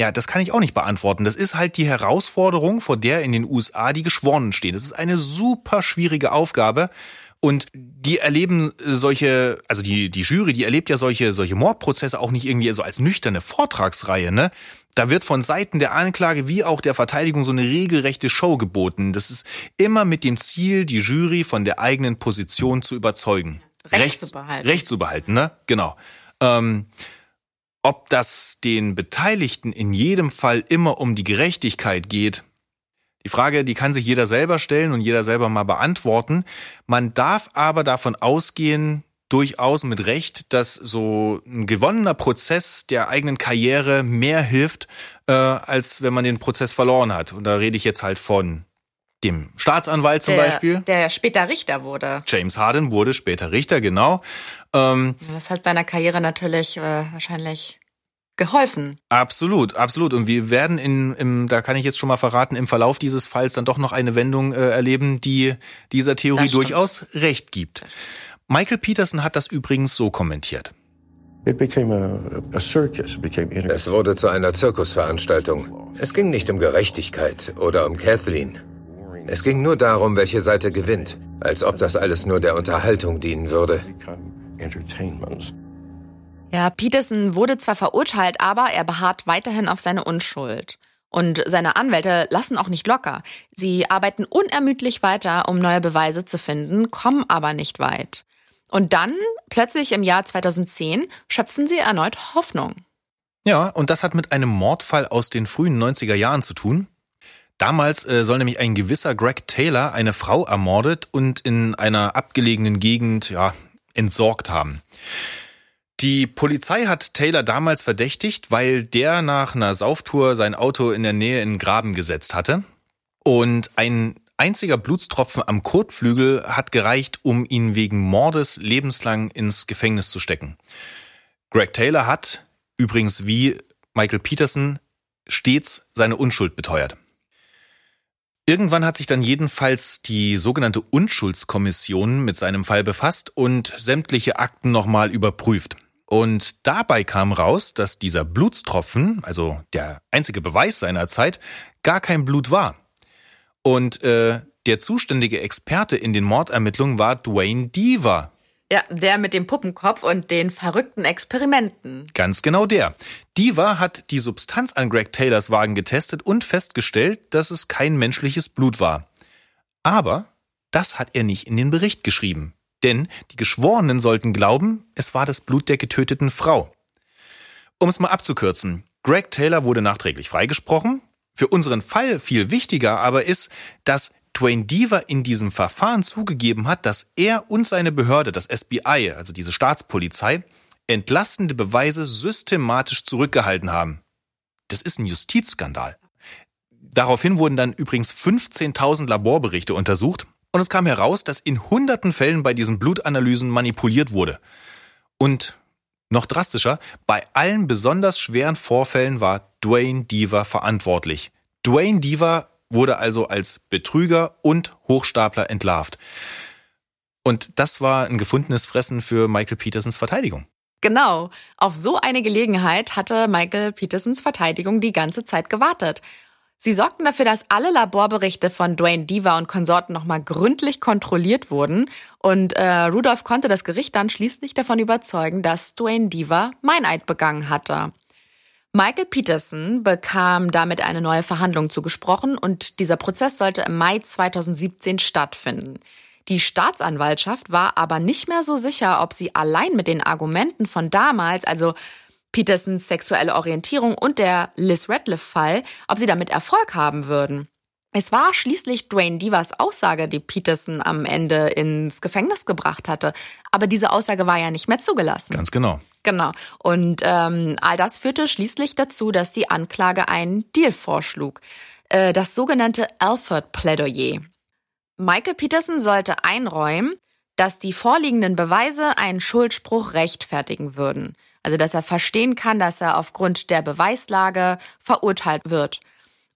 Speaker 1: Ja, das kann ich auch nicht beantworten. Das ist halt die Herausforderung, vor der in den USA die Geschworenen stehen. Das ist eine super schwierige Aufgabe. Und die erleben solche, also die, die Jury, die erlebt ja solche, solche Mordprozesse auch nicht irgendwie so als nüchterne Vortragsreihe, ne? Da wird von Seiten der Anklage wie auch der Verteidigung so eine regelrechte Show geboten. Das ist immer mit dem Ziel, die Jury von der eigenen Position zu überzeugen.
Speaker 2: Recht, Recht zu behalten.
Speaker 1: Recht zu behalten, ne? Genau. Ähm, ob das den Beteiligten in jedem Fall immer um die Gerechtigkeit geht, die Frage, die kann sich jeder selber stellen und jeder selber mal beantworten. Man darf aber davon ausgehen, durchaus mit Recht, dass so ein gewonnener Prozess der eigenen Karriere mehr hilft, äh, als wenn man den Prozess verloren hat. Und da rede ich jetzt halt von dem Staatsanwalt zum
Speaker 2: der,
Speaker 1: Beispiel.
Speaker 2: Der später Richter wurde.
Speaker 1: James Harden wurde später Richter, genau.
Speaker 2: Ähm, das hat seiner Karriere natürlich äh, wahrscheinlich geholfen.
Speaker 1: Absolut, absolut. Und wir werden in, im, da kann ich jetzt schon mal verraten, im Verlauf dieses Falls dann doch noch eine Wendung äh, erleben, die dieser Theorie durchaus recht gibt. Michael Peterson hat das übrigens so kommentiert.
Speaker 8: Es wurde zu einer Zirkusveranstaltung. Es ging nicht um Gerechtigkeit oder um Kathleen. Es ging nur darum, welche Seite gewinnt, als ob das alles nur der Unterhaltung dienen würde.
Speaker 2: Ja, Peterson wurde zwar verurteilt, aber er beharrt weiterhin auf seine Unschuld. Und seine Anwälte lassen auch nicht locker. Sie arbeiten unermüdlich weiter, um neue Beweise zu finden, kommen aber nicht weit. Und dann, plötzlich im Jahr 2010, schöpfen sie erneut Hoffnung.
Speaker 1: Ja, und das hat mit einem Mordfall aus den frühen 90er Jahren zu tun. Damals äh, soll nämlich ein gewisser Greg Taylor eine Frau ermordet und in einer abgelegenen Gegend ja, entsorgt haben. Die Polizei hat Taylor damals verdächtigt, weil der nach einer Sauftour sein Auto in der Nähe in den Graben gesetzt hatte. Und ein einziger Blutstropfen am Kotflügel hat gereicht, um ihn wegen Mordes lebenslang ins Gefängnis zu stecken. Greg Taylor hat Übrigens, wie Michael Peterson stets seine Unschuld beteuert. Irgendwann hat sich dann jedenfalls die sogenannte Unschuldskommission mit seinem Fall befasst und sämtliche Akten nochmal überprüft. Und dabei kam raus, dass dieser Blutstropfen, also der einzige Beweis seiner Zeit, gar kein Blut war. Und äh, der zuständige Experte in den Mordermittlungen war Dwayne Deaver,
Speaker 2: ja, der mit dem Puppenkopf und den verrückten Experimenten.
Speaker 1: Ganz genau der. Diva hat die Substanz an Greg Taylors Wagen getestet und festgestellt, dass es kein menschliches Blut war. Aber das hat er nicht in den Bericht geschrieben. Denn die Geschworenen sollten glauben, es war das Blut der getöteten Frau. Um es mal abzukürzen, Greg Taylor wurde nachträglich freigesprochen. Für unseren Fall viel wichtiger aber ist, dass Dwayne Deaver in diesem Verfahren zugegeben hat, dass er und seine Behörde, das FBI, also diese Staatspolizei, entlastende Beweise systematisch zurückgehalten haben. Das ist ein Justizskandal. Daraufhin wurden dann übrigens 15.000 Laborberichte untersucht und es kam heraus, dass in hunderten Fällen bei diesen Blutanalysen manipuliert wurde. Und noch drastischer, bei allen besonders schweren Vorfällen war Dwayne Deaver verantwortlich. Dwayne Deaver wurde also als Betrüger und Hochstapler entlarvt. Und das war ein gefundenes Fressen für Michael Petersons Verteidigung.
Speaker 2: Genau. Auf so eine Gelegenheit hatte Michael Petersons Verteidigung die ganze Zeit gewartet. Sie sorgten dafür, dass alle Laborberichte von Dwayne Diva und Konsorten nochmal gründlich kontrolliert wurden. Und äh, Rudolph konnte das Gericht dann schließlich davon überzeugen, dass Dwayne Diva Meineid begangen hatte. Michael Peterson bekam damit eine neue Verhandlung zugesprochen und dieser Prozess sollte im Mai 2017 stattfinden. Die Staatsanwaltschaft war aber nicht mehr so sicher, ob sie allein mit den Argumenten von damals, also Petersons sexuelle Orientierung und der Liz Radcliffe-Fall, ob sie damit Erfolg haben würden. Es war schließlich Dwayne Divas Aussage, die Peterson am Ende ins Gefängnis gebracht hatte. Aber diese Aussage war ja nicht mehr zugelassen.
Speaker 1: Ganz genau.
Speaker 2: Genau. Und ähm, all das führte schließlich dazu, dass die Anklage einen Deal vorschlug. Äh, das sogenannte Alford-Plädoyer. Michael Peterson sollte einräumen, dass die vorliegenden Beweise einen Schuldspruch rechtfertigen würden. Also dass er verstehen kann, dass er aufgrund der Beweislage verurteilt wird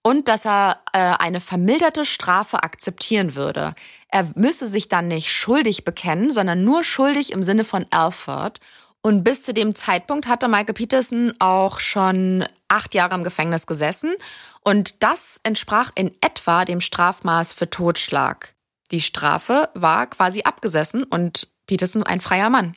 Speaker 2: und dass er äh, eine vermilderte Strafe akzeptieren würde. Er müsse sich dann nicht schuldig bekennen, sondern nur schuldig im Sinne von Alford. Und bis zu dem Zeitpunkt hatte Michael Peterson auch schon acht Jahre im Gefängnis gesessen. Und das entsprach in etwa dem Strafmaß für Totschlag. Die Strafe war quasi abgesessen und Peterson ein freier Mann.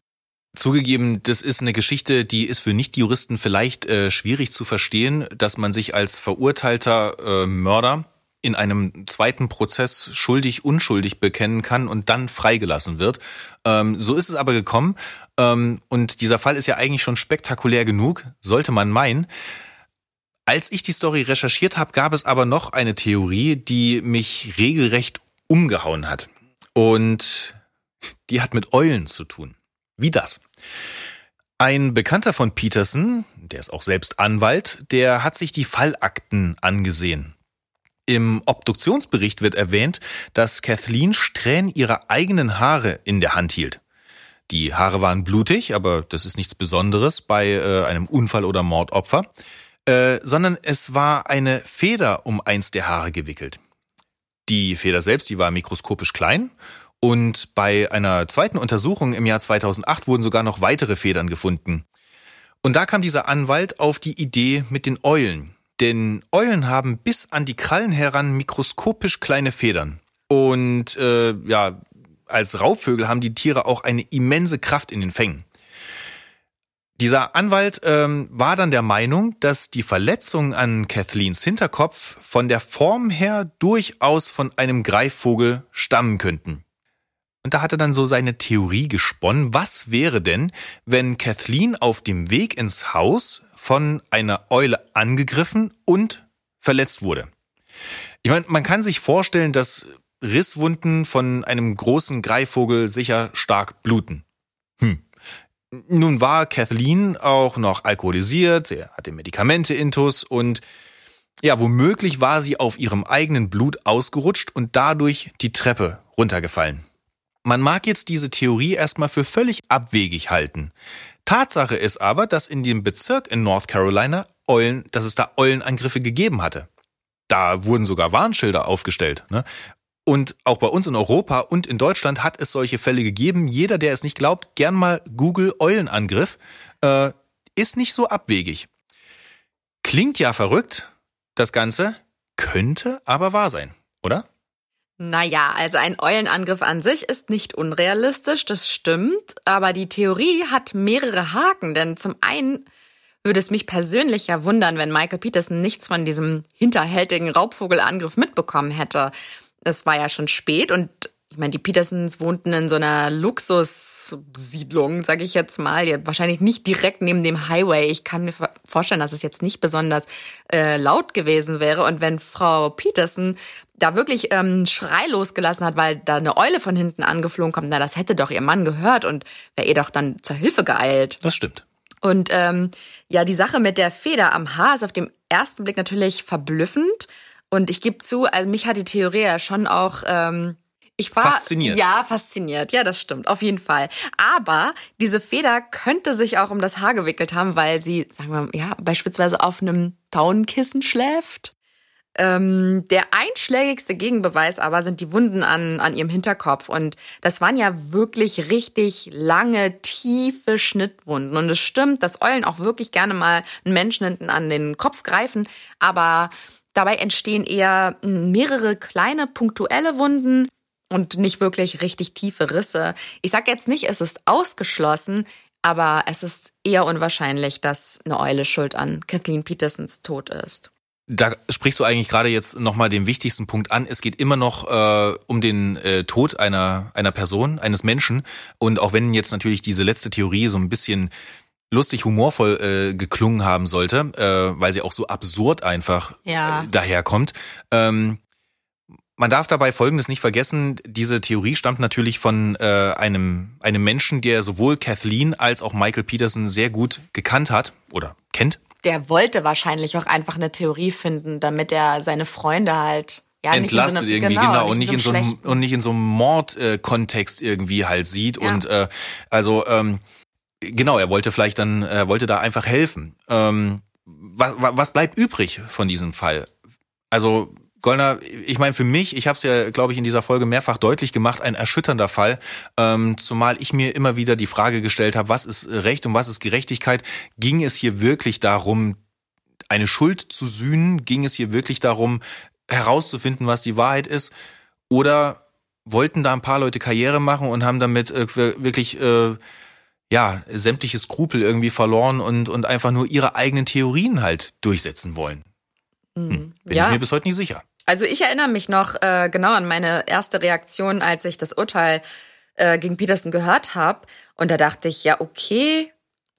Speaker 1: Zugegeben, das ist eine Geschichte, die ist für Nichtjuristen vielleicht äh, schwierig zu verstehen, dass man sich als verurteilter äh, Mörder in einem zweiten Prozess schuldig, unschuldig bekennen kann und dann freigelassen wird. Ähm, so ist es aber gekommen. Ähm, und dieser Fall ist ja eigentlich schon spektakulär genug, sollte man meinen. Als ich die Story recherchiert habe, gab es aber noch eine Theorie, die mich regelrecht umgehauen hat. Und die hat mit Eulen zu tun. Wie das? Ein Bekannter von Peterson, der ist auch selbst Anwalt, der hat sich die Fallakten angesehen. Im Obduktionsbericht wird erwähnt, dass Kathleen Strähnen ihrer eigenen Haare in der Hand hielt. Die Haare waren blutig, aber das ist nichts Besonderes bei äh, einem Unfall oder Mordopfer, äh, sondern es war eine Feder um eins der Haare gewickelt. Die Feder selbst, die war mikroskopisch klein und bei einer zweiten Untersuchung im Jahr 2008 wurden sogar noch weitere Federn gefunden. Und da kam dieser Anwalt auf die Idee mit den Eulen. Denn Eulen haben bis an die Krallen heran mikroskopisch kleine Federn. Und äh, ja, als Raubvögel haben die Tiere auch eine immense Kraft in den Fängen. Dieser Anwalt ähm, war dann der Meinung, dass die Verletzungen an Kathleens Hinterkopf von der Form her durchaus von einem Greifvogel stammen könnten. Und da hat er dann so seine Theorie gesponnen. Was wäre denn, wenn Kathleen auf dem Weg ins Haus von einer Eule angegriffen und verletzt wurde? Ich meine, man kann sich vorstellen, dass Risswunden von einem großen Greifvogel sicher stark bluten. Hm. Nun war Kathleen auch noch alkoholisiert, sie hatte Medikamente intus und ja, womöglich war sie auf ihrem eigenen Blut ausgerutscht und dadurch die Treppe runtergefallen. Man mag jetzt diese Theorie erstmal für völlig abwegig halten. Tatsache ist aber, dass in dem Bezirk in North Carolina Eulen, dass es da Eulenangriffe gegeben hatte. Da wurden sogar Warnschilder aufgestellt. Ne? Und auch bei uns in Europa und in Deutschland hat es solche Fälle gegeben. Jeder, der es nicht glaubt, gern mal Google Eulenangriff. Äh, ist nicht so abwegig. Klingt ja verrückt, das Ganze, könnte aber wahr sein, oder?
Speaker 2: Naja, also ein Eulenangriff an sich ist nicht unrealistisch, das stimmt, aber die Theorie hat mehrere Haken, denn zum einen würde es mich persönlich ja wundern, wenn Michael Peterson nichts von diesem hinterhältigen Raubvogelangriff mitbekommen hätte. Es war ja schon spät und ich meine, die Petersons wohnten in so einer Luxussiedlung, sage ich jetzt mal, ja, wahrscheinlich nicht direkt neben dem Highway. Ich kann mir vorstellen, dass es jetzt nicht besonders äh, laut gewesen wäre. Und wenn Frau Peterson da wirklich ähm, Schrei losgelassen hat, weil da eine Eule von hinten angeflogen kommt, na, das hätte doch ihr Mann gehört und wäre ihr doch dann zur Hilfe geeilt.
Speaker 1: Das stimmt.
Speaker 2: Und ähm, ja, die Sache mit der Feder am Haar ist auf dem ersten Blick natürlich verblüffend. Und ich gebe zu, also mich hat die Theorie ja schon auch ähm, ich war
Speaker 1: fasziniert.
Speaker 2: Ja, fasziniert. Ja, das stimmt, auf jeden Fall. Aber diese Feder könnte sich auch um das Haar gewickelt haben, weil sie, sagen wir, ja, beispielsweise auf einem Taunenkissen schläft. Ähm, der einschlägigste Gegenbeweis aber sind die Wunden an, an ihrem Hinterkopf. Und das waren ja wirklich richtig lange, tiefe Schnittwunden. Und es stimmt, dass Eulen auch wirklich gerne mal einen Menschen hinten an den Kopf greifen. Aber dabei entstehen eher mehrere kleine, punktuelle Wunden und nicht wirklich richtig tiefe Risse. Ich sage jetzt nicht, es ist ausgeschlossen, aber es ist eher unwahrscheinlich, dass eine Eule schuld an Kathleen Petersons Tod ist.
Speaker 1: Da sprichst du eigentlich gerade jetzt nochmal den wichtigsten Punkt an. Es geht immer noch äh, um den äh, Tod einer, einer Person, eines Menschen. Und auch wenn jetzt natürlich diese letzte Theorie so ein bisschen lustig humorvoll äh, geklungen haben sollte, äh, weil sie auch so absurd einfach
Speaker 2: ja.
Speaker 1: äh, daherkommt, ähm, man darf dabei Folgendes nicht vergessen. Diese Theorie stammt natürlich von äh, einem, einem Menschen, der sowohl Kathleen als auch Michael Peterson sehr gut gekannt hat oder kennt.
Speaker 2: Der wollte wahrscheinlich auch einfach eine Theorie finden, damit er seine Freunde halt ja,
Speaker 1: entlastet
Speaker 2: so
Speaker 1: irgendwie
Speaker 2: genau,
Speaker 1: genau und
Speaker 2: nicht
Speaker 1: nicht
Speaker 2: in
Speaker 1: in
Speaker 2: so
Speaker 1: einem und nicht in so einem Mordkontext äh, irgendwie halt sieht
Speaker 2: Ja.
Speaker 1: und äh, also ähm, genau er wollte vielleicht dann er wollte da einfach helfen ähm, was, wa- was bleibt übrig von diesem Fall also Goldner, ich meine für mich, ich habe es ja, glaube ich, in dieser Folge mehrfach deutlich gemacht, ein erschütternder Fall, ähm, zumal ich mir immer wieder die Frage gestellt habe, was ist Recht und was ist Gerechtigkeit? Ging es hier wirklich darum, eine Schuld zu sühnen? Ging es hier wirklich darum, herauszufinden, was die Wahrheit ist? Oder wollten da ein paar Leute Karriere machen und haben damit äh, wirklich äh, ja sämtliche Skrupel irgendwie verloren und und einfach nur ihre eigenen Theorien halt durchsetzen wollen? Hm, bin
Speaker 2: Ja.
Speaker 1: ich mir bis heute nicht sicher.
Speaker 2: Also ich erinnere mich noch äh, genau an meine erste Reaktion, als ich das Urteil äh, gegen Peterson gehört habe. Und da dachte ich, ja, okay.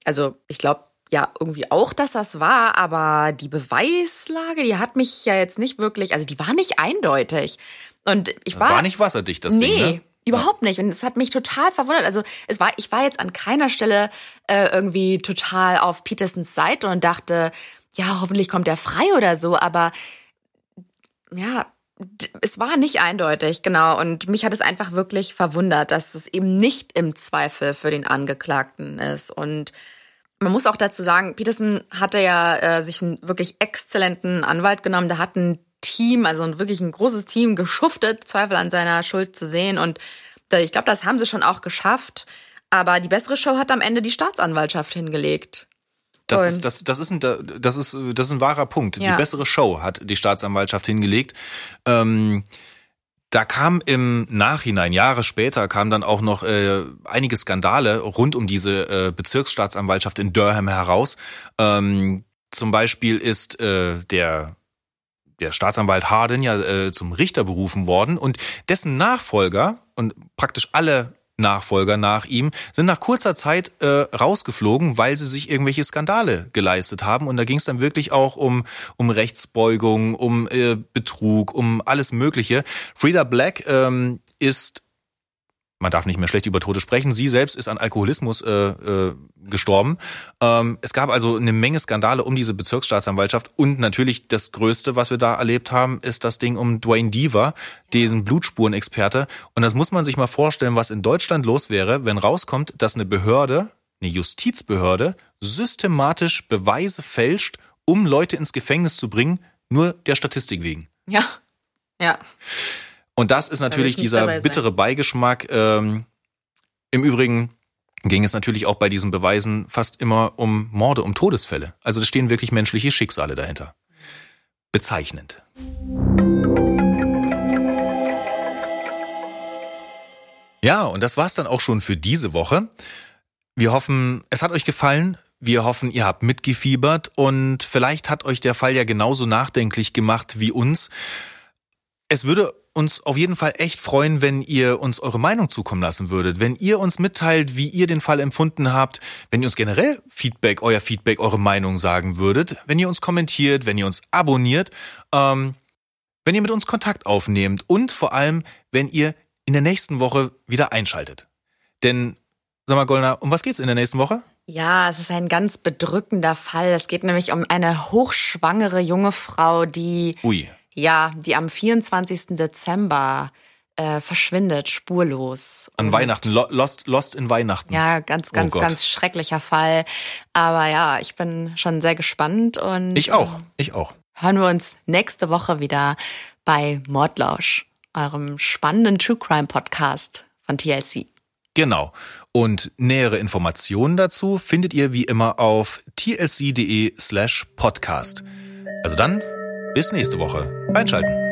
Speaker 2: Also ich glaube ja irgendwie auch, dass das war, aber die Beweislage, die hat mich ja jetzt nicht wirklich, also die war nicht eindeutig. Und ich war,
Speaker 1: War nicht wasserdicht das
Speaker 2: nee,
Speaker 1: Ding, ne?
Speaker 2: Überhaupt nicht. Und es hat mich total verwundert. Also es war, ich war jetzt an keiner Stelle äh, irgendwie total auf Petersons Seite und dachte, ja, hoffentlich kommt er frei oder so. Aber ja, es war nicht eindeutig, genau. Und mich hat es einfach wirklich verwundert, dass es eben nicht im Zweifel für den Angeklagten ist. Und man muss auch dazu sagen, Peterson hatte ja äh, sich einen wirklich exzellenten Anwalt genommen. Der hat ein Team, also wirklich ein großes Team geschuftet, Zweifel an seiner Schuld zu sehen. Und da, ich glaube, das haben sie schon auch geschafft. Aber die bessere Show hat am Ende die Staatsanwaltschaft hingelegt.
Speaker 1: Das ist, das, das, ist ein, das, ist, das ist ein wahrer Punkt.
Speaker 2: Ja.
Speaker 1: Die bessere Show hat die Staatsanwaltschaft hingelegt. Ähm, da kam im Nachhinein, Jahre später, kam dann auch noch äh, einige Skandale rund um diese äh, Bezirksstaatsanwaltschaft in Durham heraus. Ähm, zum Beispiel ist äh, der der Staatsanwalt Harden ja äh, zum Richter berufen worden und dessen Nachfolger und praktisch alle Nachfolger nach ihm sind nach kurzer Zeit äh, rausgeflogen, weil sie sich irgendwelche Skandale geleistet haben. Und da ging es dann wirklich auch um, um Rechtsbeugung, um äh, Betrug, um alles Mögliche. Frida Black ähm, ist man darf nicht mehr schlecht über Tote sprechen. Sie selbst ist an Alkoholismus äh, äh, gestorben. Ähm, es gab also eine Menge Skandale um diese Bezirksstaatsanwaltschaft und natürlich das Größte, was wir da erlebt haben, ist das Ding um Dwayne Deaver, diesen Blutspurenexperte. Und das muss man sich mal vorstellen, was in Deutschland los wäre, wenn rauskommt, dass eine Behörde, eine Justizbehörde, systematisch Beweise fälscht, um Leute ins Gefängnis zu bringen, nur der Statistik wegen.
Speaker 2: Ja, ja.
Speaker 1: Und das ist natürlich dieser bittere Beigeschmack. Ähm, Im Übrigen ging es natürlich auch bei diesen Beweisen fast immer um Morde, um Todesfälle. Also es stehen wirklich menschliche Schicksale dahinter. Bezeichnend. Ja, und das war's dann auch schon für diese Woche. Wir hoffen, es hat euch gefallen. Wir hoffen, ihr habt mitgefiebert und vielleicht hat euch der Fall ja genauso nachdenklich gemacht wie uns. Es würde uns auf jeden Fall echt freuen, wenn ihr uns eure Meinung zukommen lassen würdet. Wenn ihr uns mitteilt, wie ihr den Fall empfunden habt, wenn ihr uns generell Feedback, euer Feedback, eure Meinung sagen würdet, wenn ihr uns kommentiert, wenn ihr uns abonniert, ähm, wenn ihr mit uns Kontakt aufnehmt und vor allem, wenn ihr in der nächsten Woche wieder einschaltet. Denn, sag mal, Golna, um was geht's in der nächsten Woche?
Speaker 2: Ja, es ist ein ganz bedrückender Fall. Es geht nämlich um eine hochschwangere junge Frau, die
Speaker 1: Ui.
Speaker 2: Ja, die am 24. Dezember äh, verschwindet, spurlos.
Speaker 1: An Und Weihnachten, lost, lost in Weihnachten.
Speaker 2: Ja, ganz, oh ganz, oh ganz schrecklicher Fall. Aber ja, ich bin schon sehr gespannt und.
Speaker 1: Ich auch, ich auch.
Speaker 2: Hören wir uns nächste Woche wieder bei Mordlausch, eurem spannenden True Crime Podcast von TLC.
Speaker 1: Genau. Und nähere Informationen dazu findet ihr wie immer auf tlc.de slash podcast. Also dann bis nächste Woche. Einschalten.